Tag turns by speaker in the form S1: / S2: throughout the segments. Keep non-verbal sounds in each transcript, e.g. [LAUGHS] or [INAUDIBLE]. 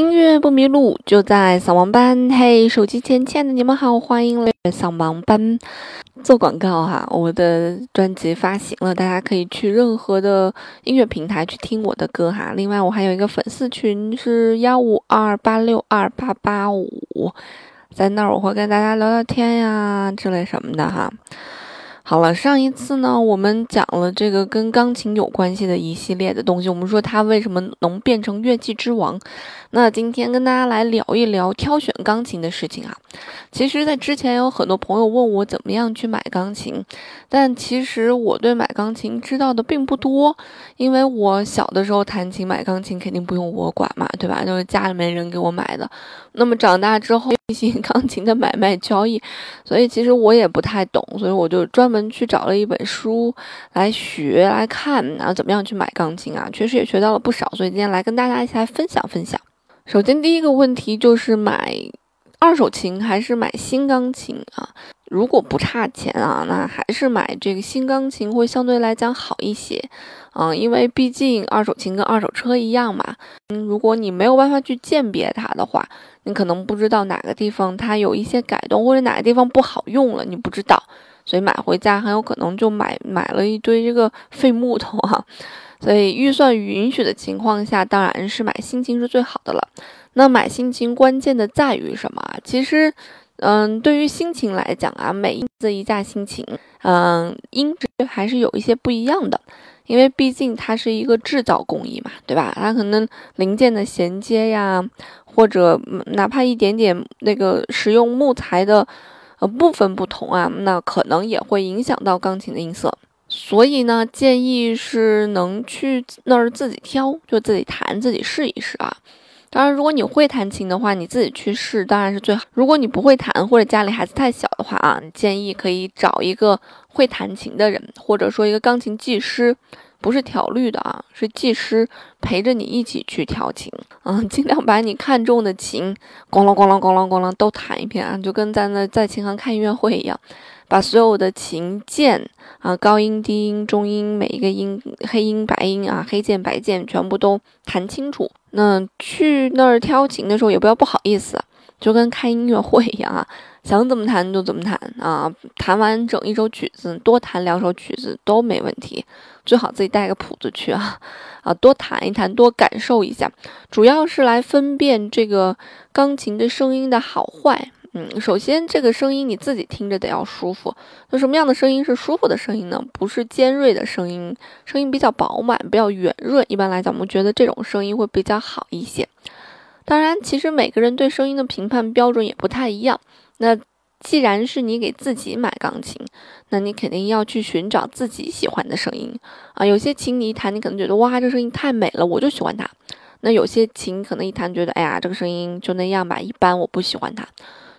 S1: 音乐不迷路，就在扫盲班。嘿，手机前亲爱的你们好，欢迎来扫盲班。做广告哈，我的专辑发行了，大家可以去任何的音乐平台去听我的歌哈。另外，我还有一个粉丝群是幺五二八六二八八五，在那儿我会跟大家聊聊天呀之类什么的哈。好了，上一次呢，我们讲了这个跟钢琴有关系的一系列的东西。我们说它为什么能变成乐器之王？那今天跟大家来聊一聊挑选钢琴的事情啊。其实，在之前有很多朋友问我怎么样去买钢琴，但其实我对买钢琴知道的并不多，因为我小的时候弹琴买钢琴肯定不用我管嘛，对吧？就是家里面人给我买的。那么长大之后 [LAUGHS] 进行钢琴的买卖交易，所以其实我也不太懂，所以我就专门。去找了一本书来学来看，然后怎么样去买钢琴啊？确实也学到了不少，所以今天来跟大家一起来分享分享。首先第一个问题就是买二手琴还是买新钢琴啊？如果不差钱啊，那还是买这个新钢琴会相对来讲好一些，嗯，因为毕竟二手琴跟二手车一样嘛，嗯，如果你没有办法去鉴别它的话，你可能不知道哪个地方它有一些改动，或者哪个地方不好用了，你不知道。所以买回家很有可能就买买了一堆这个废木头哈，所以预算允许的情况下，当然是买新琴是最好的了。那买新琴关键的在于什么？其实，嗯，对于新琴来讲啊，每一次一架新琴，嗯，音质还是有一些不一样的，因为毕竟它是一个制造工艺嘛，对吧？它可能零件的衔接呀，或者哪怕一点点那个使用木材的。呃，部分不同啊，那可能也会影响到钢琴的音色，所以呢，建议是能去那儿自己挑，就自己弹，自己试一试啊。当然，如果你会弹琴的话，你自己去试当然是最好。如果你不会弹，或者家里孩子太小的话啊，建议可以找一个会弹琴的人，或者说一个钢琴技师。不是调律的啊，是技师陪着你一起去调琴，嗯，尽量把你看中的琴，咣啷咣啷咣啷咣啷都弹一遍啊，就跟在那在琴行看音乐会一样，把所有的琴键啊，高音、低音、中音，每一个音，黑音、白音啊，黑键、白键全部都弹清楚。那去那儿挑琴的时候也不要不好意思，就跟开音乐会一样啊。想怎么弹就怎么弹啊！弹完整一首曲子，多弹两首曲子都没问题。最好自己带个谱子去啊，啊，多弹一弹，多感受一下。主要是来分辨这个钢琴的声音的好坏。嗯，首先这个声音你自己听着得要舒服。那什么样的声音是舒服的声音呢？不是尖锐的声音，声音比较饱满，比较圆润。一般来讲，我们觉得这种声音会比较好一些。当然，其实每个人对声音的评判标准也不太一样。那既然是你给自己买钢琴，那你肯定要去寻找自己喜欢的声音啊。有些琴你一弹，你可能觉得哇，这声音太美了，我就喜欢它。那有些琴可能一弹觉得，哎呀，这个声音就那样吧，一般，我不喜欢它。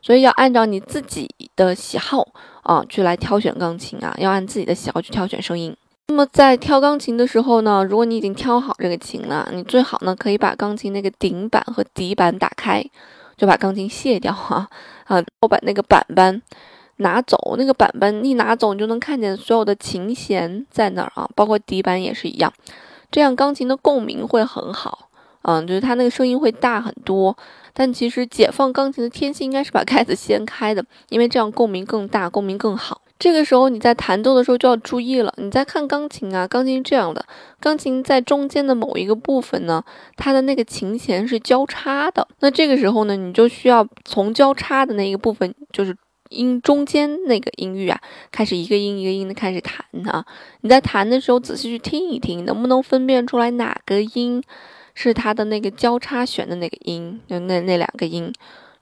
S1: 所以要按照你自己的喜好啊，去来挑选钢琴啊，要按自己的喜好去挑选声音。那么在挑钢琴的时候呢，如果你已经挑好这个琴了，你最好呢可以把钢琴那个顶板和底板打开。就把钢琴卸掉哈，啊，[LAUGHS] 我把那个板板拿走，那个板板一拿走，你就能看见所有的琴弦在那儿啊，包括底板也是一样，这样钢琴的共鸣会很好，嗯，就是它那个声音会大很多。但其实解放钢琴的天性应该是把盖子掀开的，因为这样共鸣更大，共鸣更好。这个时候你在弹奏的时候就要注意了。你在看钢琴啊，钢琴这样的，钢琴在中间的某一个部分呢，它的那个琴弦是交叉的。那这个时候呢，你就需要从交叉的那个部分，就是音中间那个音域啊，开始一个音一个音的开始弹啊。你在弹的时候仔细去听一听，能不能分辨出来哪个音是它的那个交叉弦的那个音，就那那两个音。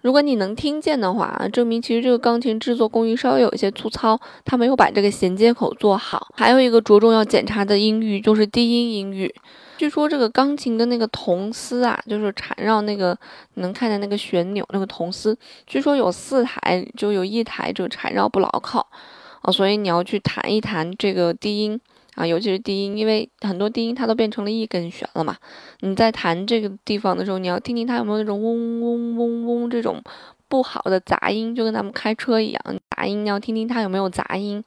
S1: 如果你能听见的话，证明其实这个钢琴制作工艺稍微有一些粗糙，它没有把这个衔接口做好。还有一个着重要检查的音域就是低音音域。据说这个钢琴的那个铜丝啊，就是缠绕那个能看见那个旋钮那个铜丝，据说有四台，就有一台就缠绕不牢靠啊，所以你要去弹一弹这个低音。啊，尤其是低音，因为很多低音它都变成了一根弦了嘛。你在弹这个地方的时候，你要听听它有没有那种嗡嗡嗡嗡这种不好的杂音，就跟咱们开车一样，杂音你要听听它有没有杂音。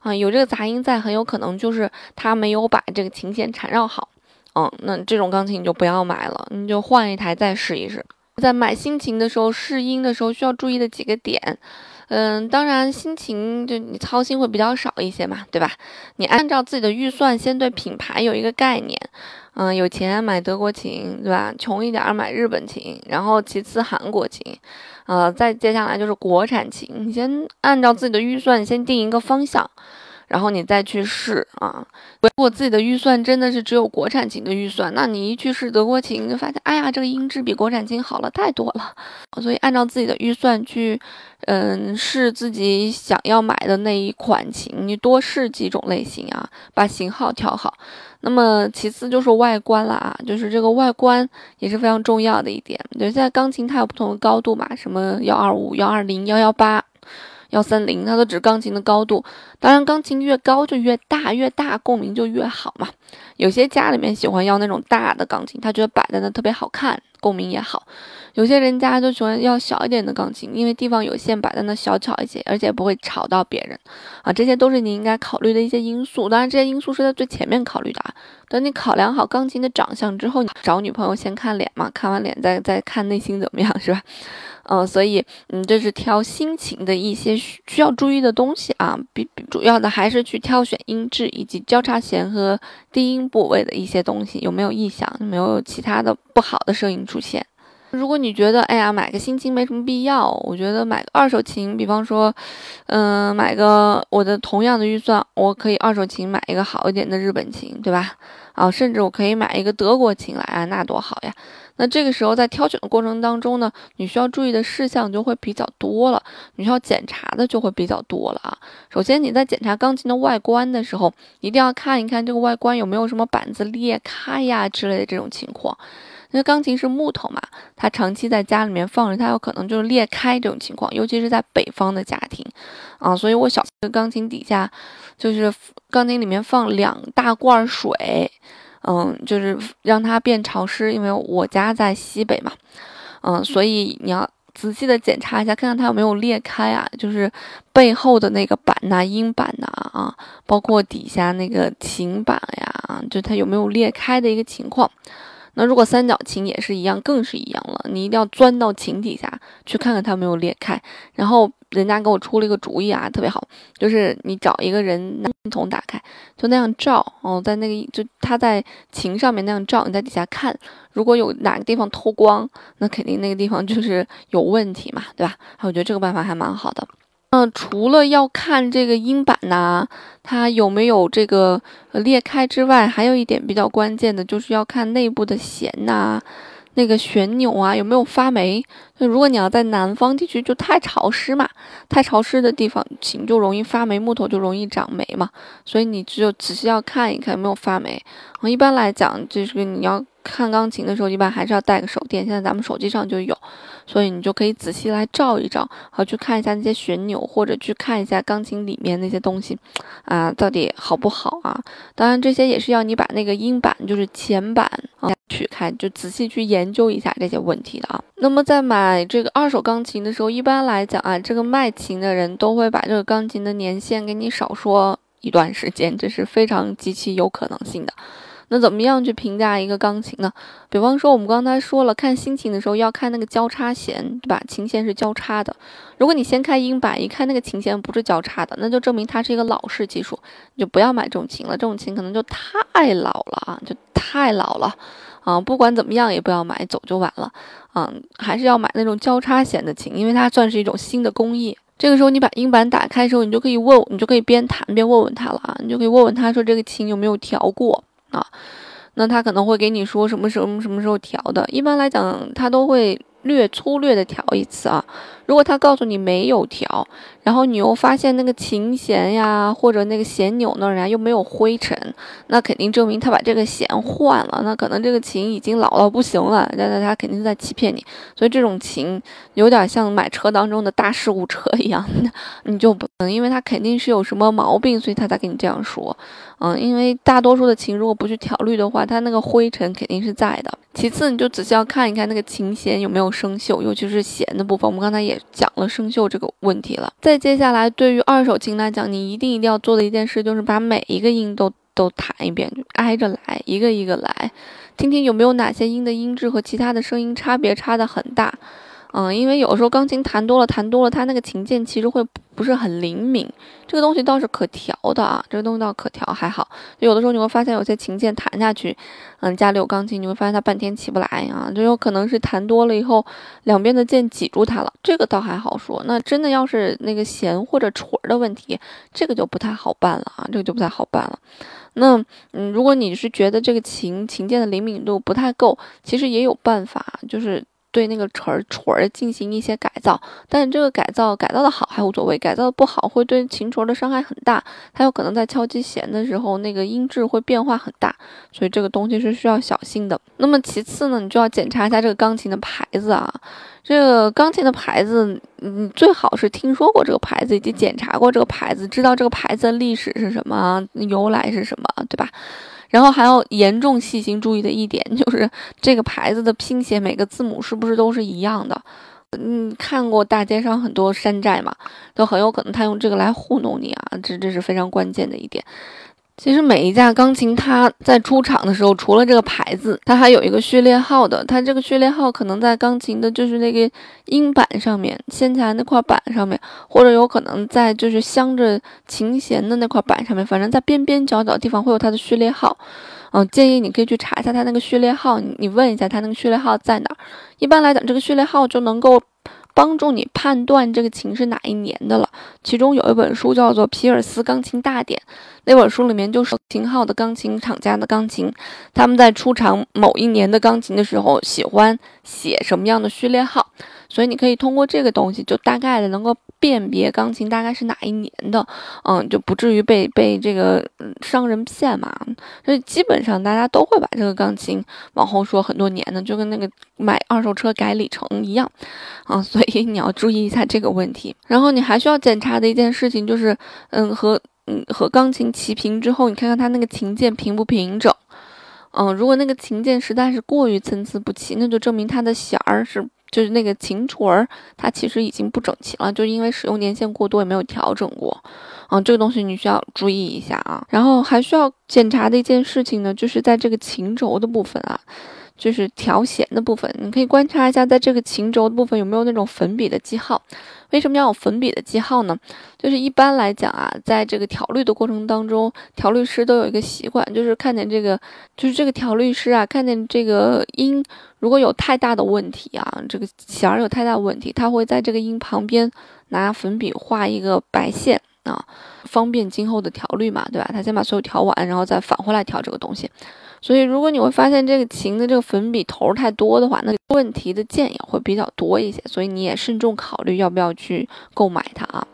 S1: 啊，有这个杂音在，很有可能就是它没有把这个琴弦缠绕好。嗯，那这种钢琴你就不要买了，你就换一台再试一试。在买新琴的时候试音的时候需要注意的几个点。嗯，当然心情就你操心会比较少一些嘛，对吧？你按照自己的预算，先对品牌有一个概念。嗯，有钱买德国琴，对吧？穷一点买日本琴，然后其次韩国琴，呃，再接下来就是国产琴。你先按照自己的预算先定一个方向。然后你再去试啊！如果自己的预算真的是只有国产琴的预算，那你一去试德国琴，就发现，哎呀，这个音质比国产琴好了太多了。所以按照自己的预算去，嗯，试自己想要买的那一款琴，你多试几种类型啊，把型号调好。那么其次就是外观了啊，就是这个外观也是非常重要的一点。对，现在钢琴它有不同的高度嘛，什么幺二五、幺二零、幺幺八。幺三零，它都指钢琴的高度。当然，钢琴越高就越大，越大共鸣就越好嘛。有些家里面喜欢要那种大的钢琴，他觉得摆在那特别好看，共鸣也好。有些人家就喜欢要小一点的钢琴，因为地方有限，摆在那小巧一些，而且不会吵到别人啊。这些都是你应该考虑的一些因素。当然，这些因素是在最前面考虑的啊。等你考量好钢琴的长相之后，你找女朋友先看脸嘛，看完脸再再看内心怎么样，是吧？嗯，[LAUGHS] 所以，嗯，这是挑新琴的一些需需要注意的东西啊。比主要的还是去挑选音质以及交叉弦和低音部位的一些东西，有没有异响，有没有其他的不好的声音出现。如果你觉得，哎呀，买个新琴没什么必要，我觉得买个二手琴，比方说，嗯，买个我的同样的预算，我可以二手琴买一个好一点的日本琴，对吧？啊，甚至我可以买一个德国琴来啊，那多好呀！那这个时候在挑选的过程当中呢，你需要注意的事项就会比较多了，你需要检查的就会比较多了啊。首先你在检查钢琴的外观的时候，一定要看一看这个外观有没有什么板子裂开呀之类的这种情况。因为钢琴是木头嘛，它长期在家里面放着，它有可能就是裂开这种情况，尤其是在北方的家庭啊。所以我小的钢琴底下，就是钢琴里面放两大罐水。嗯，就是让它变潮湿，因为我家在西北嘛，嗯，所以你要仔细的检查一下，看看它有没有裂开啊，就是背后的那个板呐、音板呐啊，包括底下那个琴板呀，就它有没有裂开的一个情况。那如果三角琴也是一样，更是一样了。你一定要钻到琴底下去看看它有没有裂开。然后人家给我出了一个主意啊，特别好，就是你找一个人拿筒打开，就那样照哦，在那个就他在琴上面那样照，你在底下看，如果有哪个地方透光，那肯定那个地方就是有问题嘛，对吧？我觉得这个办法还蛮好的。嗯，除了要看这个音板呐，它有没有这个裂开之外，还有一点比较关键的，就是要看内部的弦呐，那个旋钮啊有没有发霉。那如果你要在南方地区，就太潮湿嘛，太潮湿的地方琴就容易发霉，木头就容易长霉嘛，所以你只有仔细要看一看有没有发霉。一般来讲，就是你要。看钢琴的时候，一般还是要带个手电。现在咱们手机上就有，所以你就可以仔细来照一照，好去看一下那些旋钮，或者去看一下钢琴里面那些东西，啊，到底好不好啊？当然，这些也是要你把那个音板，就是前板啊取开，就仔细去研究一下这些问题的啊。那么在买这个二手钢琴的时候，一般来讲啊，这个卖琴的人都会把这个钢琴的年限给你少说一段时间，这是非常极其有可能性的。那怎么样去评价一个钢琴呢？比方说，我们刚才说了，看新琴的时候要看那个交叉弦，对吧？琴弦是交叉的。如果你先开音板，一看那个琴弦不是交叉的，那就证明它是一个老式技术，你就不要买这种琴了。这种琴可能就太老了啊，就太老了啊！不管怎么样，也不要买，走就完了。嗯，还是要买那种交叉弦的琴，因为它算是一种新的工艺。这个时候你把音板打开的时候，你就可以问，你就可以边弹边问问他了啊，你就可以问问他说这个琴有没有调过。啊，那他可能会给你说什么什么什么时候调的，一般来讲他都会。略粗略的调一次啊，如果他告诉你没有调，然后你又发现那个琴弦呀或者那个弦钮那儿呀又没有灰尘，那肯定证明他把这个弦换了，那可能这个琴已经老到不行了，那那他肯定在欺骗你，所以这种琴有点像买车当中的大事故车一样，你就不能，因为他肯定是有什么毛病，所以他才跟你这样说，嗯，因为大多数的琴如果不去调律的话，它那个灰尘肯定是在的。其次，你就仔细要看一看那个琴弦有没有生锈，尤其是弦的部分。我们刚才也讲了生锈这个问题了。再接下来，对于二手琴来讲，你一定一定要做的一件事就是把每一个音都都弹一遍，挨着来，一个一个来。听听有没有哪些音的音质和其他的声音差别差的很大。嗯，因为有时候钢琴弹多了，弹多了，它那个琴键其实会不是很灵敏。这个东西倒是可调的啊，这个东西倒可调，还好。有的时候你会发现有些琴键弹下去，嗯，家里有钢琴，你会发现它半天起不来啊，就有可能是弹多了以后，两边的键挤住它了。这个倒还好说。那真的要是那个弦或者锤的问题，这个就不太好办了啊，这个就不太好办了。那嗯，如果你是觉得这个琴琴键的灵敏度不太够，其实也有办法，就是。对那个锤儿锤儿进行一些改造，但是这个改造改造的好还无所谓，改造的不好会对琴锤儿的伤害很大，它有可能在敲击弦的时候那个音质会变化很大，所以这个东西是需要小心的。那么其次呢，你就要检查一下这个钢琴的牌子啊，这个钢琴的牌子，你最好是听说过这个牌子，以及检查过这个牌子，知道这个牌子的历史是什么，由来是什么，对吧？然后还要严重细心注意的一点 [LAUGHS] 就是这个牌子的拼写，每个字母是不是都是一样的？嗯，看过大街上很多山寨嘛，都很有可能他用这个来糊弄你啊，这这是非常关键的一点。其实每一架钢琴，它在出厂的时候，除了这个牌子，它还有一个序列号的。它这个序列号可能在钢琴的就是那个音板上面，掀起来那块板上面，或者有可能在就是镶着琴弦的那块板上面，反正在边边角角地方会有它的序列号。嗯，建议你可以去查一下它那个序列号，你问一下它那个序列号在哪儿。一般来讲，这个序列号就能够。帮助你判断这个琴是哪一年的了。其中有一本书叫做《皮尔斯钢琴大典》，那本书里面就是型号的钢琴厂家的钢琴，他们在出厂某一年的钢琴的时候，喜欢写什么样的序列号。所以你可以通过这个东西，就大概的能够辨别钢琴大概是哪一年的，嗯，就不至于被被这个商人骗嘛。所以基本上大家都会把这个钢琴往后说很多年的，就跟那个买二手车改里程一样，啊，所以你要注意一下这个问题。然后你还需要检查的一件事情就是，嗯，和嗯和钢琴齐平之后，你看看它那个琴键平不平整，嗯，如果那个琴键实在是过于参差不齐，那就证明它的弦儿是。就是那个琴锤儿，它其实已经不整齐了，就因为使用年限过多，也没有调整过，嗯，这个东西你需要注意一下啊。然后还需要检查的一件事情呢，就是在这个琴轴的部分啊。就是调弦的部分，你可以观察一下，在这个琴轴的部分有没有那种粉笔的记号。为什么要有粉笔的记号呢？就是一般来讲啊，在这个调律的过程当中，调律师都有一个习惯，就是看见这个，就是这个调律师啊，看见这个音如果有太大的问题啊，这个弦儿有太大问题，他会在这个音旁边拿粉笔画一个白线啊，方便今后的调律嘛，对吧？他先把所有调完，然后再返回来调这个东西。所以，如果你会发现这个琴的这个粉笔头太多的话，那问题的键也会比较多一些。所以你也慎重考虑要不要去购买它啊。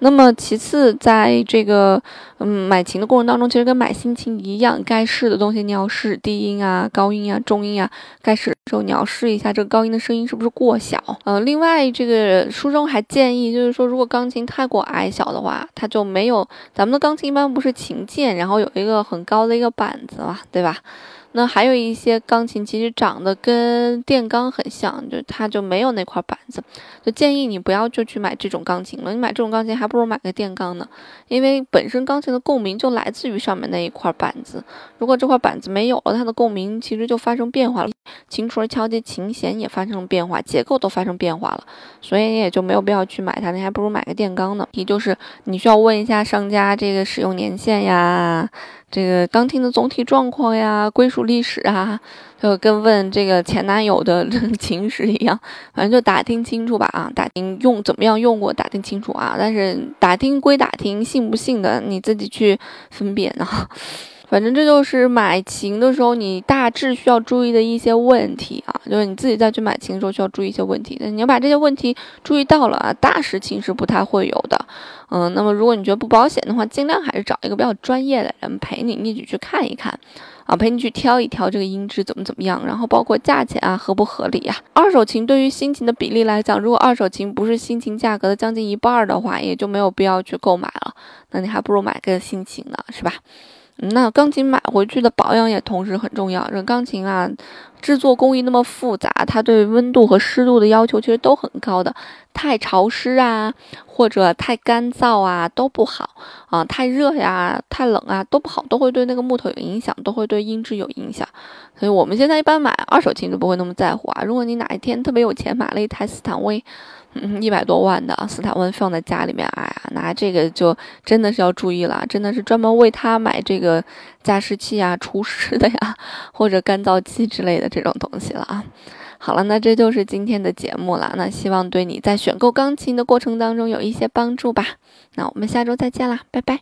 S1: 那么其次，在这个嗯买琴的过程当中，其实跟买新琴一样，该试的东西你要试，低音啊、高音啊、中音啊，该试的时候你要试一下这个高音的声音是不是过小。嗯，另外这个书中还建议，就是说如果钢琴太过矮小的话，它就没有咱们的钢琴一般不是琴键，然后有一个很高的一个板子嘛，对吧？那还有一些钢琴其实长得跟电钢很像，就它就没有那块板子，就建议你不要就去买这种钢琴了。你买这种钢琴还不如买个电钢呢，因为本身钢琴的共鸣就来自于上面那一块板子。如果这块板子没有了，它的共鸣其实就发生变化了，琴锤敲击琴弦也发生变化，结构都发生变化了，所以你也就没有必要去买它，你还不如买个电钢呢。也就是你需要问一下商家这个使用年限呀。这个钢琴的总体状况呀，[LAUGHS] 归属历史啊，就跟问这个前男友的 [LAUGHS] 情史一样，反正就打听清楚吧啊，打听用怎么样用过，打听清楚啊。但是打听归打听，信不信的你自己去分辨啊。反正这就是买琴的时候你大致需要注意的一些问题啊，就是你自己再去买琴的时候需要注意一些问题。那你要把这些问题注意到了啊，大事情是不太会有的。嗯，那么如果你觉得不保险的话，尽量还是找一个比较专业的人陪你一起去看一看，啊，陪你去挑一挑这个音质怎么怎么样，然后包括价钱啊合不合理呀。二手琴对于新琴的比例来讲，如果二手琴不是新琴价格的将近一半的话，也就没有必要去购买了。那你还不如买个新琴呢，是吧？那钢琴买回去的保养也同时很重要。这钢琴啊，制作工艺那么复杂，它对温度和湿度的要求其实都很高的。太潮湿啊，或者太干燥啊都不好啊，太热呀、太冷啊都不好，都会对那个木头有影响，都会对音质有影响。所以我们现在一般买二手琴都不会那么在乎啊。如果你哪一天特别有钱，买了一台斯坦威，嗯，一百多万的斯坦威放在家里面，哎呀，那这个就真的是要注意了，真的是专门为它买这个加湿器啊、除湿的呀，或者干燥器之类的这种东西了啊。好了，那这就是今天的节目了。那希望对你在选购钢琴的过程当中有一些帮助吧。那我们下周再见啦，拜拜。